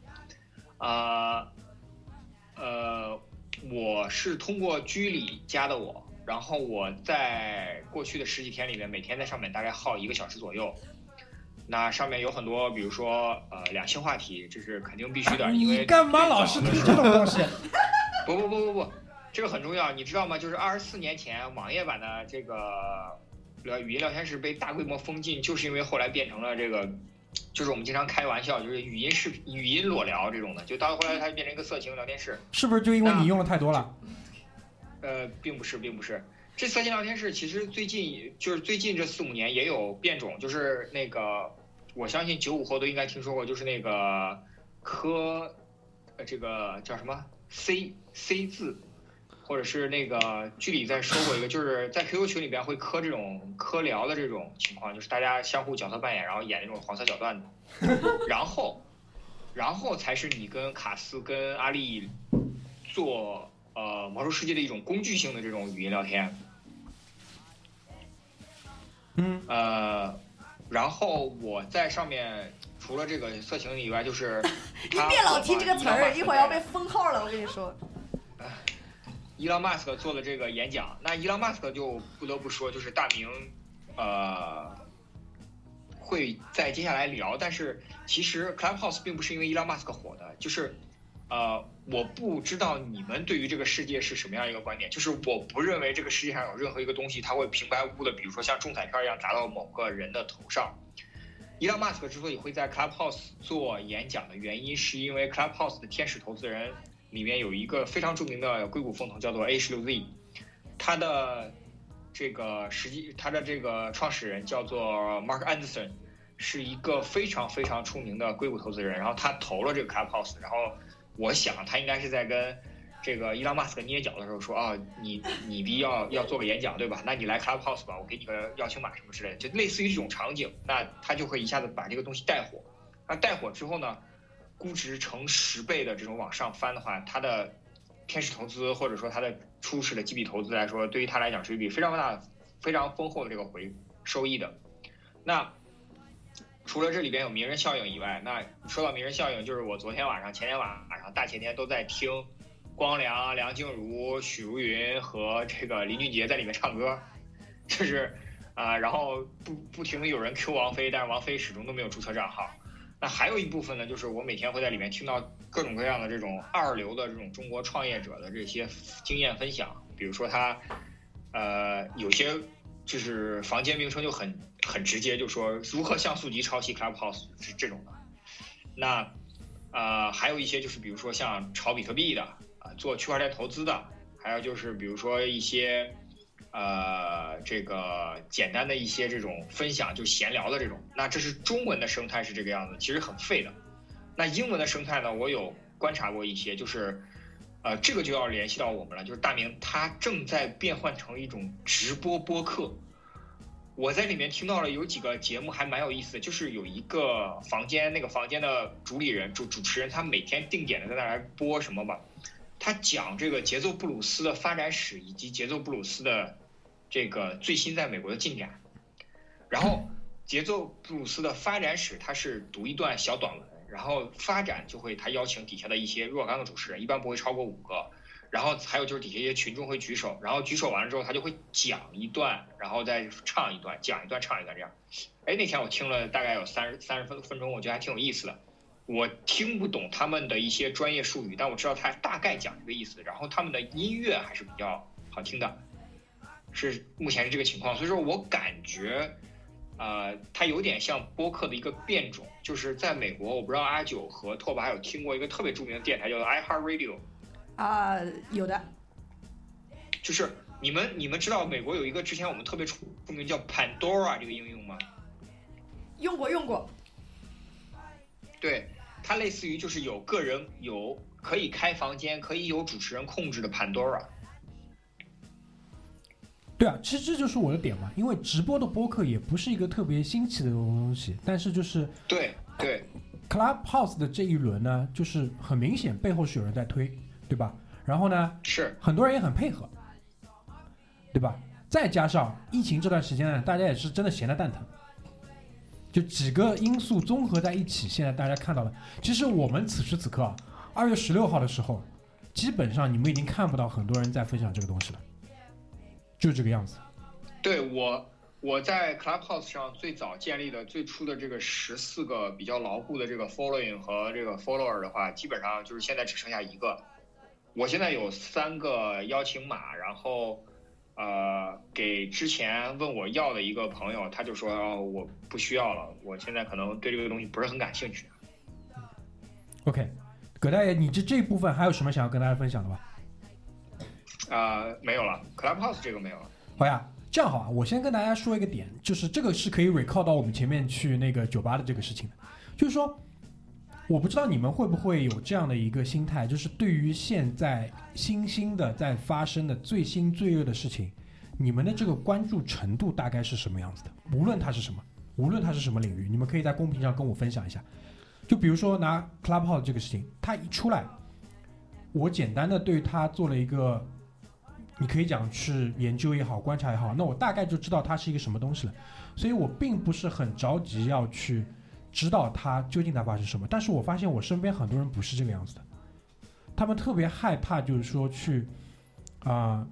啊、呃，我是通过居里加的我，然后我在过去的十几天里面，每天在上面大概耗一个小时左右。那上面有很多，比如说呃两性话题，这是肯定必须的，因为你干嘛老是推这种东西？不不不不不，这个很重要，你知道吗？就是二十四年前网页版的这个聊语音聊天室被大规模封禁，就是因为后来变成了这个，就是我们经常开玩笑，就是语音视频、语音裸聊这种的，就到后来它变成一个色情聊天室。是不是就因为你用的太多了？呃，并不是，并不是。这色情聊天室其实最近就是最近这四五年也有变种，就是那个我相信九五后都应该听说过，就是那个科，呃，这个叫什么 C C 字，或者是那个剧里在说过一个，就是在 QQ 群里边会磕这种磕聊的这种情况，就是大家相互角色扮演，然后演那种黄色小段子，然后，然后才是你跟卡斯跟阿丽做呃魔兽世界的一种工具性的这种语音聊天。嗯，呃，然后我在上面除了这个色情以外，就是 你别老提这个词儿，一会儿要被封号了。我跟你说，伊朗马斯克做的这个演讲，那伊朗马斯克就不得不说，就是大明，呃，会在接下来聊，但是其实 Clubhouse 并不是因为伊朗马斯克火的，就是，呃，我不知道你们对于这个世界是什么样一个观点，就是我不认为这个世界上有任何一个东西它会平白无故的，比如说像中彩票一样砸到某个人的头上。伊朗马斯克之所以会在 Clubhouse 做演讲的原因，是因为 Clubhouse 的天使投资人里面有一个非常著名的硅谷风投，叫做 A 十六 Z，他的这个实际他的这个创始人叫做 Mark Anderson，是一个非常非常出名的硅谷投资人，然后他投了这个 Clubhouse，然后我想他应该是在跟这个伊朗马斯克捏脚的时候说啊，你你必要要做个演讲对吧？那你来 Clubhouse 吧，我给你个邀请码什么之类的，就类似于这种场景，那他就会一下子把这个东西带火。那带火之后呢，估值成十倍的这种往上翻的话，他的天使投资或者说他的初始的几笔投资来说，对于他来讲是一笔非常大、非常丰厚的这个回收益的。那除了这里边有名人效应以外，那说到名人效应，就是我昨天晚上、前天晚上、大前天都在听光良、梁静茹、许茹芸和这个林俊杰在里面唱歌，就是啊、然后不不停的有人 Q 王菲，但是王菲始终都没有注册账号。那还有一部分呢，就是我每天会在里面听到各种各样的这种二流的这种中国创业者的这些经验分享，比如说他，呃，有些就是房间名称就很很直接，就说如何像素级抄袭 Clubhouse 是这种的。那呃，还有一些就是比如说像炒比特币的啊、做区块链投资的，还有就是比如说一些呃这个简单的一些这种分享，就闲聊的这种。那这是中文的生态是这个样子，其实很废的。那英文的生态呢，我有观察过一些，就是呃这个就要联系到我们了，就是大明他正在变换成一种直播播客。我在里面听到了有几个节目还蛮有意思的，就是有一个房间，那个房间的主理人主主持人，他每天定点的在那儿播什么吧，他讲这个节奏布鲁斯的发展史以及节奏布鲁斯的这个最新在美国的进展。然后节奏布鲁斯的发展史，他是读一段小短文，然后发展就会他邀请底下的一些若干个主持人，一般不会超过五个。然后还有就是底下一些群众会举手，然后举手完了之后，他就会讲一段，然后再唱一段，讲一段唱一段这样。哎，那天我听了大概有三十三十分分钟，我觉得还挺有意思的。我听不懂他们的一些专业术语，但我知道他大概讲这个意思。然后他们的音乐还是比较好听的，是目前是这个情况。所以说我感觉，呃，它有点像播客的一个变种。就是在美国，我不知道阿九和拓跋有听过一个特别著名的电台，叫做 iHeartRadio。啊、有的，就是你们你们知道美国有一个之前我们特别出出名叫 Pandora 这个应用吗？用过用过，对，它类似于就是有个人有可以开房间，可以有主持人控制的 Pandora。对啊，其实这就是我的点嘛，因为直播的播客也不是一个特别新奇的东西，但是就是对对 Clubhouse 的这一轮呢，就是很明显背后是有人在推，对吧？然后呢，是，很多人也很配合，对吧？再加上疫情这段时间呢，大家也是真的闲得蛋疼，就几个因素综合在一起，现在大家看到了，其实我们此时此刻啊，二月十六号的时候，基本上你们已经看不到很多人在分享这个东西了，就这个样子。对我，我在 Clubhouse 上最早建立的最初的这个十四个比较牢固的这个 following 和这个 follower 的话，基本上就是现在只剩下一个。我现在有三个邀请码，然后呃给之前问我要的一个朋友，他就说、哦、我不需要了，我现在可能对这个东西不是很感兴趣。OK，葛大爷，你这这一部分还有什么想要跟大家分享的吗？啊、没有了，Clubhouse 这个没有了。好呀，这样好啊，我先跟大家说一个点，就是这个是可以 recall 到我们前面去那个酒吧的这个事情的，就是说，我不知道你们会不会有这样的一个心态，就是对于现在新兴的在发生的最新最热的事情，你们的这个关注程度大概是什么样子的？无论它是什么，无论它是什么领域，你们可以在公屏上跟我分享一下。就比如说拿 Clubhouse 这个事情，它一出来，我简单的对它做了一个你可以讲是研究也好，观察也好，那我大概就知道它是一个什么东西了，所以我并不是很着急要去知道它究竟在发生什么。但是我发现我身边很多人不是这个样子的，他们特别害怕，就是说去啊、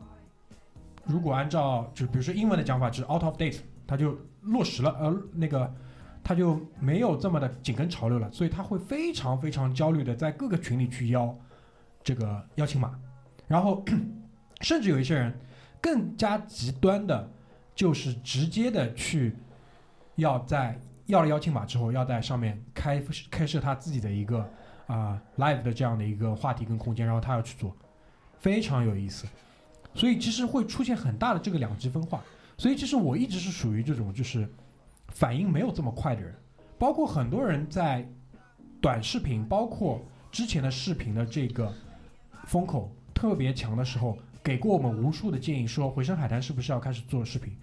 如果按照就比如说英文的讲法，就是 out of date，它就落实了，呃，那个他就没有这么的紧跟潮流了，所以他会非常非常焦虑的在各个群里去邀这个邀请码，然后 甚至有一些人更加极端的，就是直接的去要在要了邀请码之后，要在上面开开设他自己的一个啊、live 的这样的一个话题跟空间，然后他要去做，非常有意思。所以其实会出现很大的这个两极分化。所以其实我一直是属于这种就是反应没有这么快的人，包括很多人在短视频，包括之前的视频的这个风口特别强的时候，给过我们无数的建议，说回声海滩是不是要开始做视频？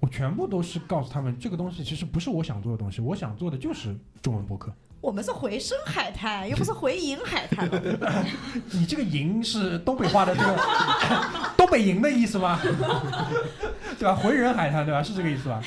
我全部都是告诉他们，这个东西其实不是我想做的东西，我想做的就是中文播客。我们是回声海滩，又不是回营海滩。你这个“营”是东北话的这个 东北营的意思吗？对吧？回人海滩对吧？是这个意思吧？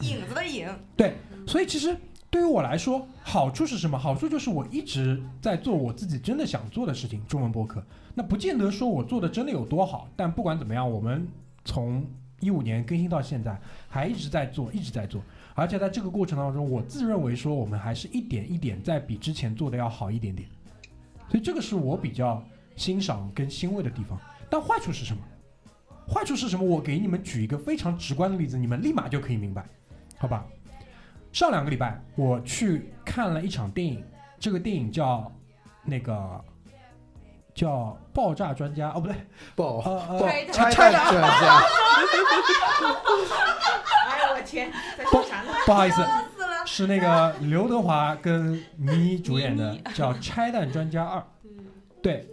影子的影，对所以其实对于我来说，好处是什么？好处就是我一直在做我自己真的想做的事情，中文播客。那不见得说我做的真的有多好，但不管怎么样，我们从一五年更新到现在，还一直在做，一直在做。而且在这个过程当中，我自认为说我们还是一点一点在比之前做的要好一点点。所以这个是我比较欣赏跟欣慰的地方。但坏处是什么？坏处是什么？我给你们举一个非常直观的例子，你们立马就可以明白，好吧？上两个礼拜我去看了一场电影，这个电影叫那个叫《爆炸专家》哦，不对，爆呃呃，拆弹专家，哎呦我天，在说啥呢？不好意思，是那个刘德华跟倪妮主演的，叫《拆弹专家二》。对，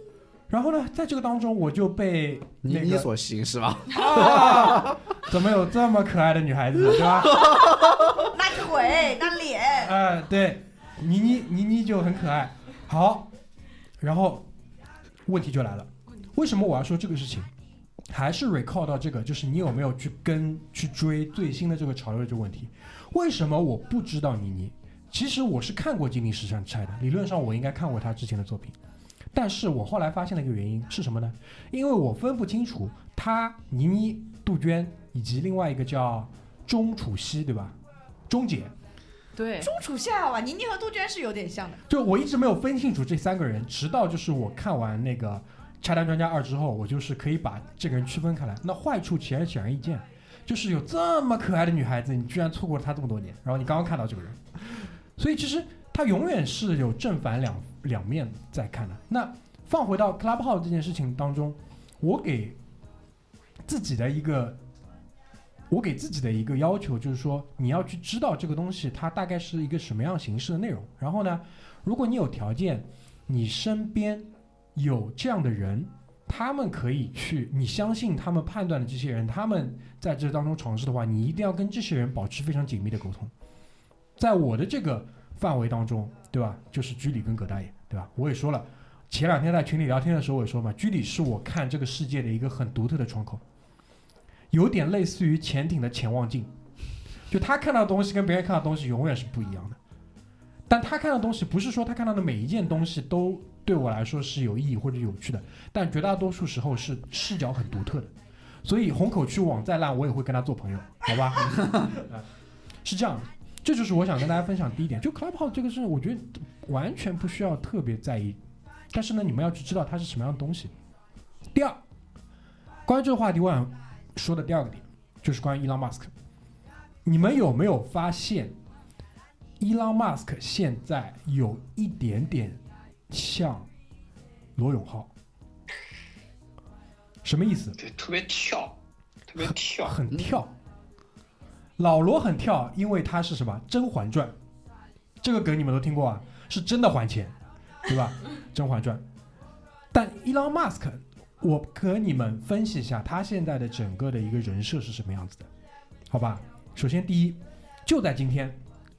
然后呢，在这个当中我就被那个你你所行是吧？啊，怎么有这么可爱的女孩子，对吧？那腿，那脸，哎，对，倪妮倪妮就很可爱。好，然后问题就来了，为什么我要说这个事情？还是 recall 到这个，就是你有没有去跟去追最新的这个潮流的这个问题？为什么我不知道倪妮？其实我是看过《金陵十三钗》的，理论上我应该看过她之前的作品，但是我后来发现了一个原因是什么呢？因为我分不清楚她倪妮、杜鹃以及另外一个叫钟楚曦，对吧？钟姐，对，钟楚夏吧，倪妮和杜鹃是有点像的。就我一直没有分清楚这三个人，直到就是我看完那个《拆弹专家二》之后，我就是可以把这个人区分开来。那坏处其实显而易见，就是有这么可爱的女孩子，你居然错过了她这么多年，然后你刚刚看到这个人，所以其实她永远是有正反两两面在看的。那放回到 Clubhouse 这件事情当中，我给自己的一个。我给自己的一个要求就是说，你要去知道这个东西它大概是一个什么样形式的内容。然后呢，如果你有条件，你身边有这样的人，他们可以去，你相信他们判断的这些人，他们在这当中尝试的话，你一定要跟这些人保持非常紧密的沟通。在我的这个范围当中，对吧？就是居里跟葛大爷，对吧？我也说了，前两天在群里聊天的时候我也说嘛，居里是我看这个世界的一个很独特的窗口，有点类似于潜艇的潜望镜。就他看到的东西跟别人看到的东西永远是不一样的。但他看到的东西不是说他看到的每一件东西都对我来说是有意义或者有趣的，但绝大多数时候是视角很独特的。所以虹口区网再烂，我也会跟他做朋友，好吧？是这样，这就是我想跟大家分享第一点。就 Clubhouse 这个事，我觉得完全不需要特别在意，但是呢，你们要去知道它是什么样的东西。第二，关于这个话题，我想说的第二个点就是关于伊朗马斯克。你们有没有发现，伊朗马斯克现在有一点点像罗永浩？什么意思？对，特别跳，特别跳。很跳。老罗很跳，因为他是什么《甄嬛传》，这个梗你们都听过啊，是真的还钱，对吧？《甄嬛传》。但伊朗马斯克，我和你们分析一下他现在的整个的一个人设是什么样子的，好吧？首先第一，就在今天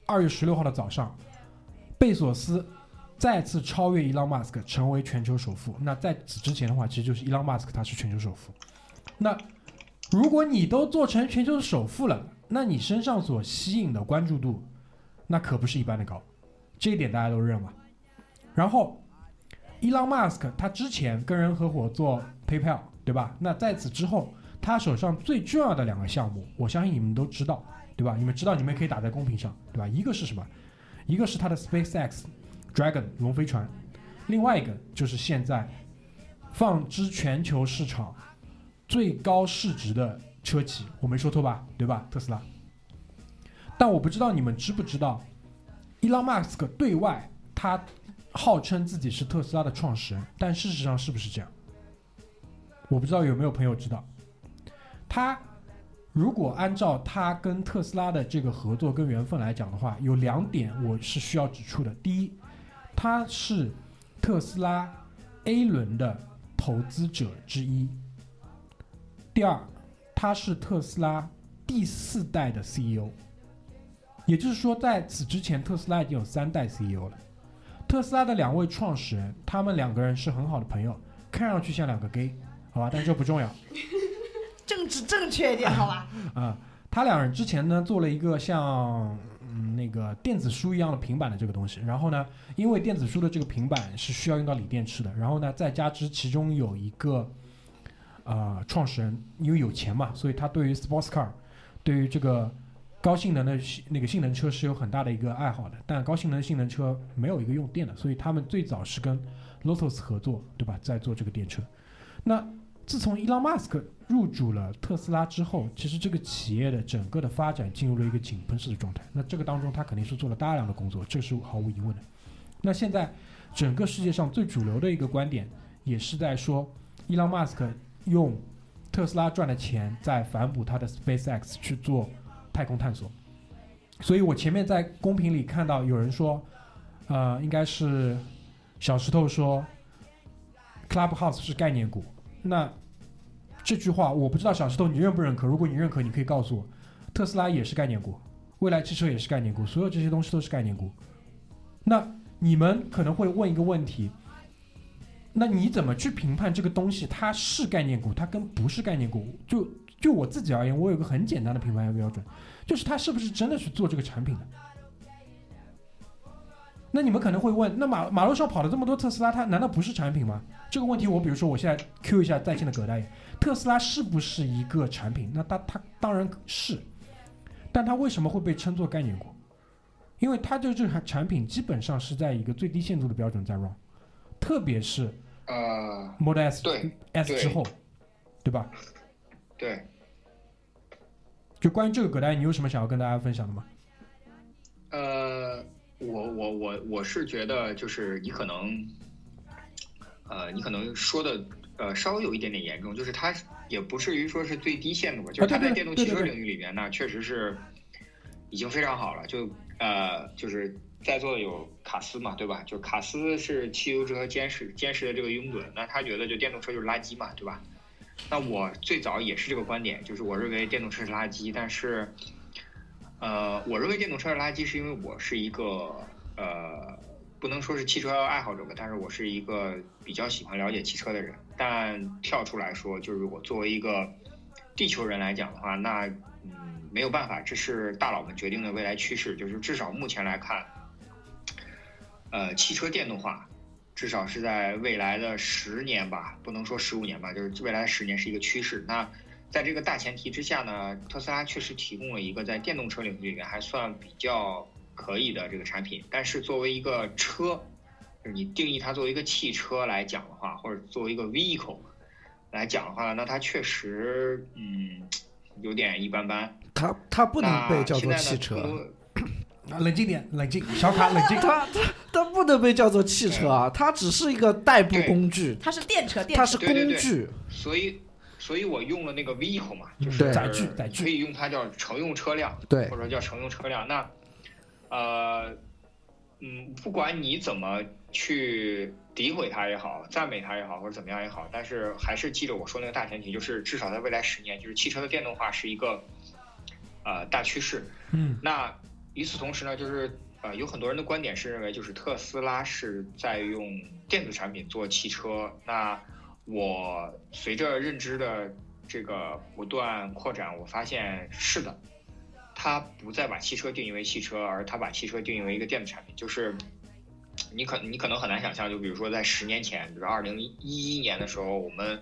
二月十六号的早上，贝索斯再次超越伊朗马斯克成为全球首富。那在此之前的话，其实就是伊朗马斯克他是全球首富。那如果你都做成全球的首富了，那你身上所吸引的关注度，那可不是一般的高，这一点大家都认吧？然后，伊朗马斯克他之前跟人合伙做 PayPal，对吧？那在此之后，他手上最重要的两个项目，我相信你们都知道，对吧？你们知道，你们可以打在公屏上，对吧？一个是什么？一个是他的 SpaceX Dragon 龙飞船，另外一个就是现在放之全球市场最高市值的车企，我没说错吧？对吧？特斯拉。但我不知道你们知不知道，伊朗马斯克对外他号称自己是特斯拉的创始人，但事实上是不是这样？我不知道有没有朋友知道。他如果按照他跟特斯拉的这个合作跟缘分来讲的话，有两点我是需要指出的。第一，他是特斯拉 A 轮的投资者之一。第二，他是特斯拉第四代的 CEO，也就是说，在此之前，特斯拉已经有三代 CEO 了。特斯拉的两位创始人，他们两个人是很好的朋友，看上去像两个 gay，好吧，但这不重要。政治正确一点，好吧？啊、他两人之前呢做了一个像嗯那个电子书一样的平板的这个东西，然后呢，因为电子书的这个平板是需要用到锂电池的，然后呢，再加之其中有一个呃创始人因为有钱嘛，所以他对于 sports car，对于这个高性能的那个性能车是有很大的一个爱好的，但高性能性能车没有一个用电的，所以他们最早是跟 Lotus 合作，对吧？在做这个电车。那自从伊朗马斯克入主了特斯拉之后，其实这个企业的整个的发展进入了一个井喷式的状态。那这个当中，他肯定是做了大量的工作，这是毫无疑问的。那现在整个世界上最主流的一个观点，也是在说，伊朗马斯克用特斯拉赚的钱在反哺他的 SpaceX 去做太空探索。所以我前面在公屏里看到有人说，呃，应该是小石头说，Clubhouse 是概念股。那这句话我不知道小石头你认不认可？如果你认可，你可以告诉我，特斯拉也是概念股，未来汽车也是概念股，所有这些东西都是概念股。那你们可能会问一个问题：那你怎么去评判这个东西它是概念股，它跟不是概念股？就就我自己而言，我有个很简单的评判标准，就是他是不是真的去做这个产品的。那你们可能会问，那马马路上跑了这么多特斯拉，它难道不是产品吗？这个问题，我比如说我现在 Q 一下在线的葛大爷，特斯拉是不是一个产品？那它它当然是，但它为什么会被称作概念股？因为它就这个产品基本上是在一个最低限度的标准在 run，特别是呃，Model S 对 S 之后，对吧？对，就关于这个葛大爷，你有什么想要跟大家分享的吗？呃，我我我我是觉得，就是你可能，呃，你可能说的呃稍微有一点点严重，就是他也不至于说是最低限度吧，就是它在电动汽车领域里面呢，确实是已经非常好了。就呃，就是在座的有卡斯嘛，对吧？就卡斯是汽油车坚实坚实的这个拥趸，那他觉得就电动车就是垃圾嘛，对吧？那我最早也是这个观点，就是我认为电动车是垃圾，但是。呃，我认为电动车是垃圾，是因为我是一个呃，不能说是汽车爱好者吧，但是我是一个比较喜欢了解汽车的人。但跳出来说，就是我作为一个地球人来讲的话，那嗯，没有办法，这是大佬们决定的未来趋势。就是至少目前来看，呃，汽车电动化，至少是在未来的十年吧，不能说十五年吧，就是未来的十年是一个趋势。那在这个大前提之下呢，特斯拉确实提供了一个在电动车领域里面还算比较可以的这个产品。但是作为一个车，就是你定义它作为一个汽车来讲的话，或者作为一个 vehicle 来讲的话，那它确实嗯有点一般般。它它不能被叫做汽车，冷静点，冷静，小卡冷静。它它它不能被叫做汽车啊，它只是一个代步工具，它是电车，电车。它是对对对。工具。所以，所以我用了那个 vehicle 嘛，嗯。就是载具载具。可以用它叫乘用车辆，对。或者叫乘用车辆。那，呃，嗯，不管你怎么去诋毁它也好，赞美它也好，或者怎么样也好，但是还是记着我说那个大前提，就是至少在未来十年，就是汽车的电动化是一个呃大趋势。嗯，那与此同时呢，就是呃，有很多人的观点是认为，就是特斯拉是在用电子产品做汽车。那我随着认知的这个不断扩展，我发现是的，它不再把汽车定义为汽车，而它把汽车定义为一个电子产品。就是你可你可能很难想象，就比如说在十年前，比如二零一一年的时候，我们。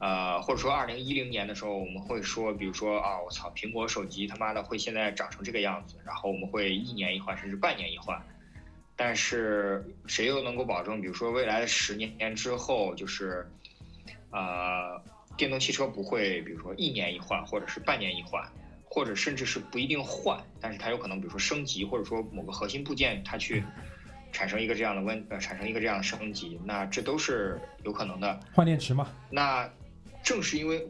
呃，或者说二零一零年的时候，我们会说，比如说啊，我操，苹果手机他妈的会现在长成这个样子，然后我们会一年一换，甚至半年一换。但是谁又能够保证，比如说未来的十年之后，就是呃，电动汽车不会，比如说一年一换，或者是半年一换，或者甚至是不一定换，但是它有可能，比如说升级，或者说某个核心部件它去产生一个这样的问，呃，产生一个这样的升级，那这都是有可能的。换电池嘛，那正是因为，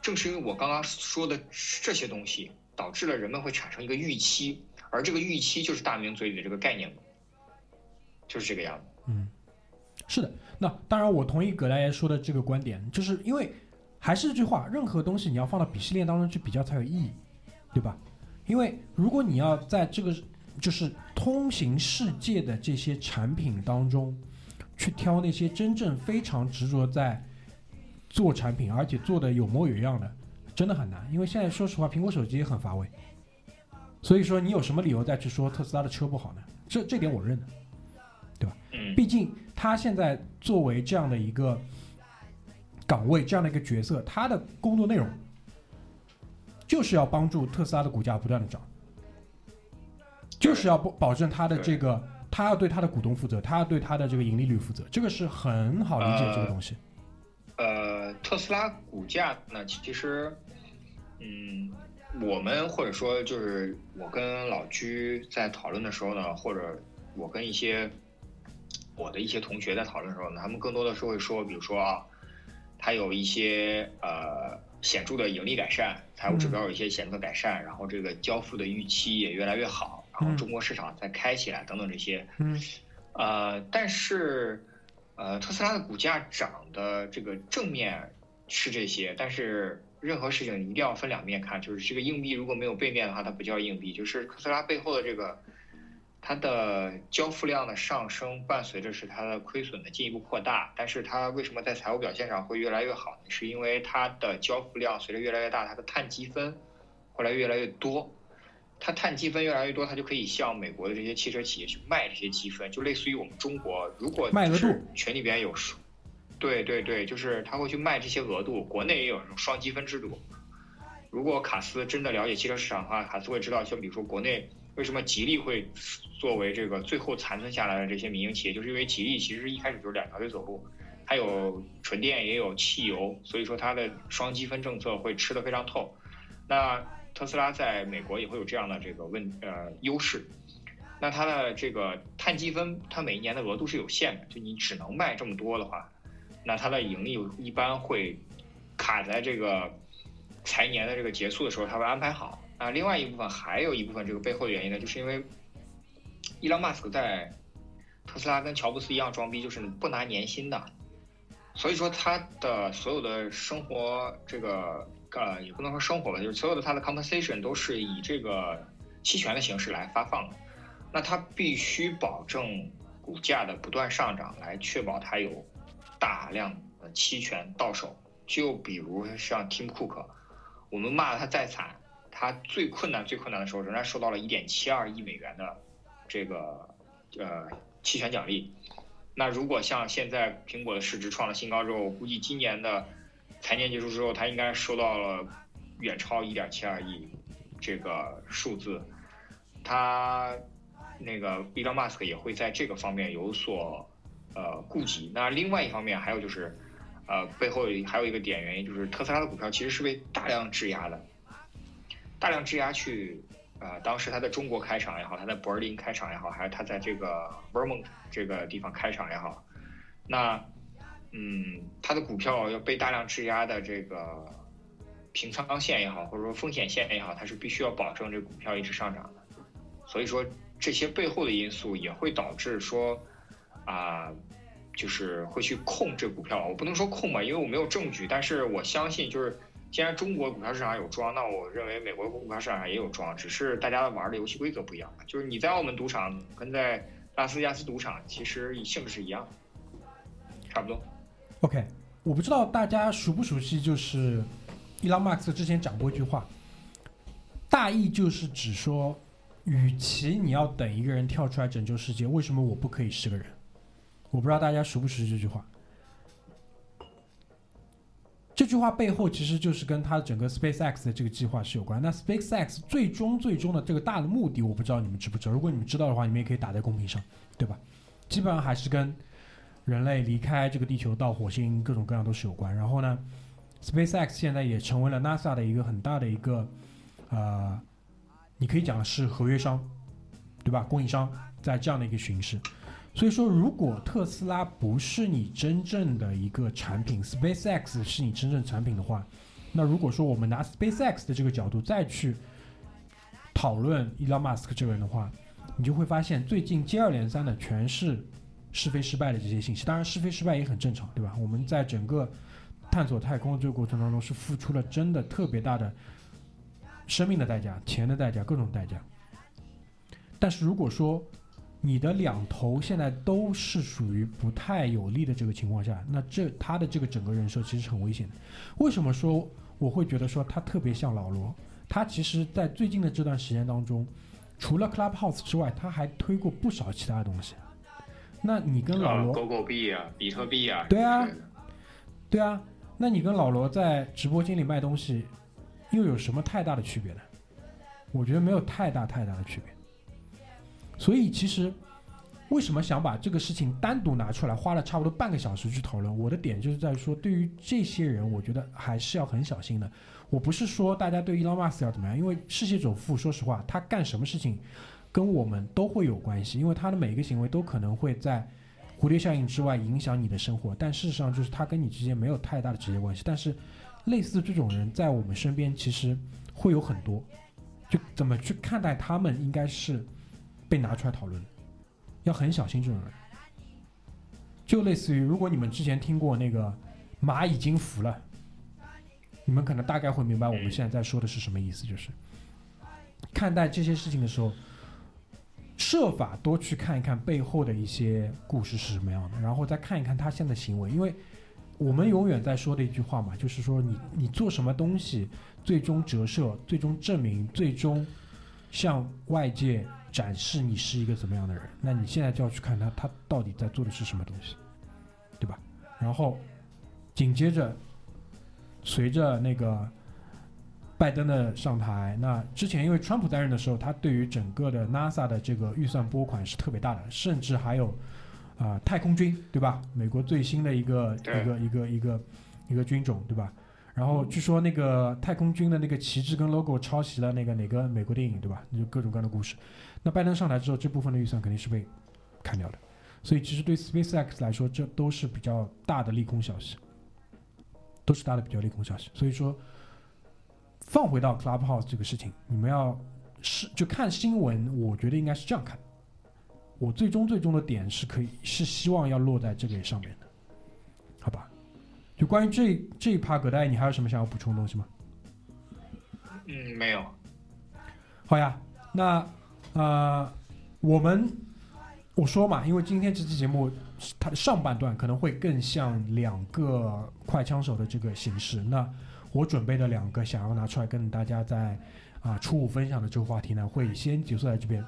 正是因为我刚刚说的这些东西，导致了人们会产生一个预期，而这个预期就是大明嘴里的这个概念，就是这个样子。嗯是的。那当然，我同意葛大爷说的这个观点，就是因为还是这句话，任何东西你要放到鄙视链当中去比较才有意义，对吧？因为如果你要在这个就是通行世界的这些产品当中，去挑那些真正非常执着在做产品，而且做的有模有样的，真的很难。因为现在说实话，苹果手机也很乏味。所以说，你有什么理由再去说特斯拉的车不好呢？这这点我认的。对吧，毕竟他现在作为这样的一个岗位，这样的一个角色，他的工作内容就是要帮助特斯拉的股价不断的涨，就是要保保证他的这个，他要对他的股东负责，他要对他的这个盈利率负责，这个是很好理解这个东西。呃，特斯拉股价呢，其实，嗯，我们或者说就是我跟老居在讨论的时候呢，或者我跟一些我的一些同学在讨论的时候呢，他们更多的是会说，比如说啊，它有一些呃显著的盈利改善，财务指标有一些显著的改善，然后这个交付的预期也越来越好，然后嗯。中国市场在开起来等等这些，嗯。呃，但是，呃，特斯拉的股价涨的这个正面是这些，但是任何事情一定要分两面看，就是这个硬币如果没有背面的话，它不叫硬币。就是特斯拉背后的这个，它的交付量的上升，伴随着是它的亏损的进一步扩大。但是它为什么在财务表现上会越来越好呢？是因为它的交付量随着越来越大，它的碳积分会来越来越多。它碳积分越来越多，它就可以向美国的这些汽车企业去卖这些积分，就类似于我们中国，如果卖额度群里边有数，对对对，就是他会去卖这些额度。国内也有这种双积分制度。如果卡斯真的了解汽车市场的话，卡斯会知道，像比如说国内为什么吉利会作为这个最后残存下来的这些民营企业，就是因为吉利其实一开始就是两条腿走路，它有纯电也有汽油，所以说它的双积分政策会吃得非常透。那特斯拉在美国也会有这样的这个问呃优势。那它的这个碳积分，它每一年的额度是有限的，就你只能卖这么多的话，那它的盈利一般会卡在这个财年的这个结束的时候，它会安排好。啊，另外一部分还有一部分这个背后的原因呢，就是因为伊朗马斯克在特斯拉跟乔布斯一样装逼，就是不拿年薪的，所以说他的所有的生活这个呃也不能说生活吧，就是所有的它的 compensation 都是以这个期权的形式来发放的。那它必须保证股价的不断上涨，来确保它有大量的期权到手。就比如像 Tim Cook，我们骂他再惨，它最困难、最困难的时候，仍然收到了一点七二亿美元的这个呃期权奖励。那如果像现在苹果的市值创了新高之后，我估计今年的财年结束之后，他应该收到了远超一点七二亿这个数字。他那个 Elon Musk 也会在这个方面有所呃顾及。那另外一方面还有就是，呃，背后还有一个点原因就是特斯拉的股票其实是被大量质押的，大量质押去，呃，当时他在中国开厂也好，他在柏林开厂也好，还是他在这个 Vermont 这个地方开厂也好，那嗯，它的股票要被大量质押的这个平仓线也好，或者说风险线也好，它是必须要保证这股票一直上涨的。所以说这些背后的因素也会导致说啊、就是会去控这股票。我不能说控吧，因为我没有证据，但是我相信就是。既然中国股票市场有庄，那我认为美国股票市场上也有庄，只是大家玩的游戏规则不一样。就是你在澳门赌场跟在拉斯维加斯赌场其实性质是一样，差不多。OK，我不知道大家熟不熟悉，就是伊朗马克思之前讲过一句话，大意就是指说，与其你要等一个人跳出来拯救世界，为什么我不可以是个人？我不知道大家熟不熟悉这句话。这句话背后其实就是跟他整个 SpaceX 的这个计划是有关。那 SpaceX 最终最终的这个大的目的，我不知道你们知不知道。如果你们知道的话，你们也可以打在公屏上，对吧？基本上还是跟人类离开这个地球到火星各种各样都是有关。然后呢，SpaceX 现在也成为了 NASA 的一个很大的一个呃，你可以讲是合约商，对吧？供应商在这样的一个形式。所以说，如果特斯拉不是你真正的一个产品，SpaceX 是你真正产品的话，那如果说我们拿 SpaceX 的这个角度再去讨论 Elon Musk 这个人的话，你就会发现最近接二连三的全是是非失败的这些信息。当然，是非失败也很正常，对吧？我们在整个探索太空的这个过程当中，是付出了真的特别大的生命的代价、钱的代价、各种代价。但是如果说你的两头现在都是属于不太有利的这个情况下，那这他的这个整个人设其实很危险的。为什么说我会觉得说他特别像老罗？他其实，在最近的这段时间当中，除了 Clubhouse 之外，他还推过不少其他的东西。那你跟老罗，狗狗币啊，比特币啊，对啊对啊，那你跟老罗在直播间里卖东西，又有什么太大的区别呢？我觉得没有太大太大的区别。所以其实为什么想把这个事情单独拿出来，花了差不多半个小时去讨论？我的点就是在说，对于这些人，我觉得还是要很小心的。我不是说大家对伊朗马斯克要怎么样，因为世界首富，说实话，他干什么事情跟我们都会有关系，因为他的每一个行为都可能会在蝴蝶效应之外影响你的生活，但事实上就是他跟你之间没有太大的直接关系。但是类似这种人在我们身边其实会有很多，就怎么去看待他们，应该是被拿出来讨论，要很小心这种人。就类似于，如果你们之前听过那个马已经服了，你们可能大概会明白我们现在在说的是什么意思，就是看待这些事情的时候，设法多去看一看背后的一些故事是什么样的，然后再看一看他现在行为，因为我们永远在说的一句话嘛，就是说你你做什么东西，最终折射，最终证明，最终向外界展示你是一个怎么样的人，那你现在就要去看他他到底在做的是什么东西，对吧？然后紧接着随着那个拜登的上台，那之前因为川普担任的时候，他对于整个的 NASA 的这个预算拨款是特别大的，甚至还有啊、太空军，对吧？美国最新的一个一个一个一个一个军种，对吧？然后据说那个太空军的那个旗帜跟 logo 抄袭了那个哪个美国电影，对吧？就各种各样的故事。那拜登上台之后，这部分的预算肯定是被砍掉的。所以其实对 SpaceX 来说，这都是比较大的利空消息，都是大的比较利空消息。所以说，放回到 Clubhouse 这个事情，你们要是就看新闻，我觉得应该是这样看。我最终最终的点是可以是希望要落在这个上面的，好吧？就关于这这一趴，葛大爷，你还有什么想要补充的东西吗？嗯，没有。好呀，那呃，我们我说嘛，因为今天这期节目它的上半段可能会更像两个快枪手的这个形式，那我准备的两个想要拿出来跟大家在啊初五分享的这个话题呢，会先结束在这边。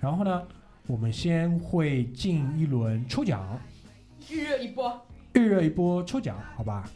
然后呢，我们先会进一轮抽奖，预热一波。预热一波抽奖，好吧？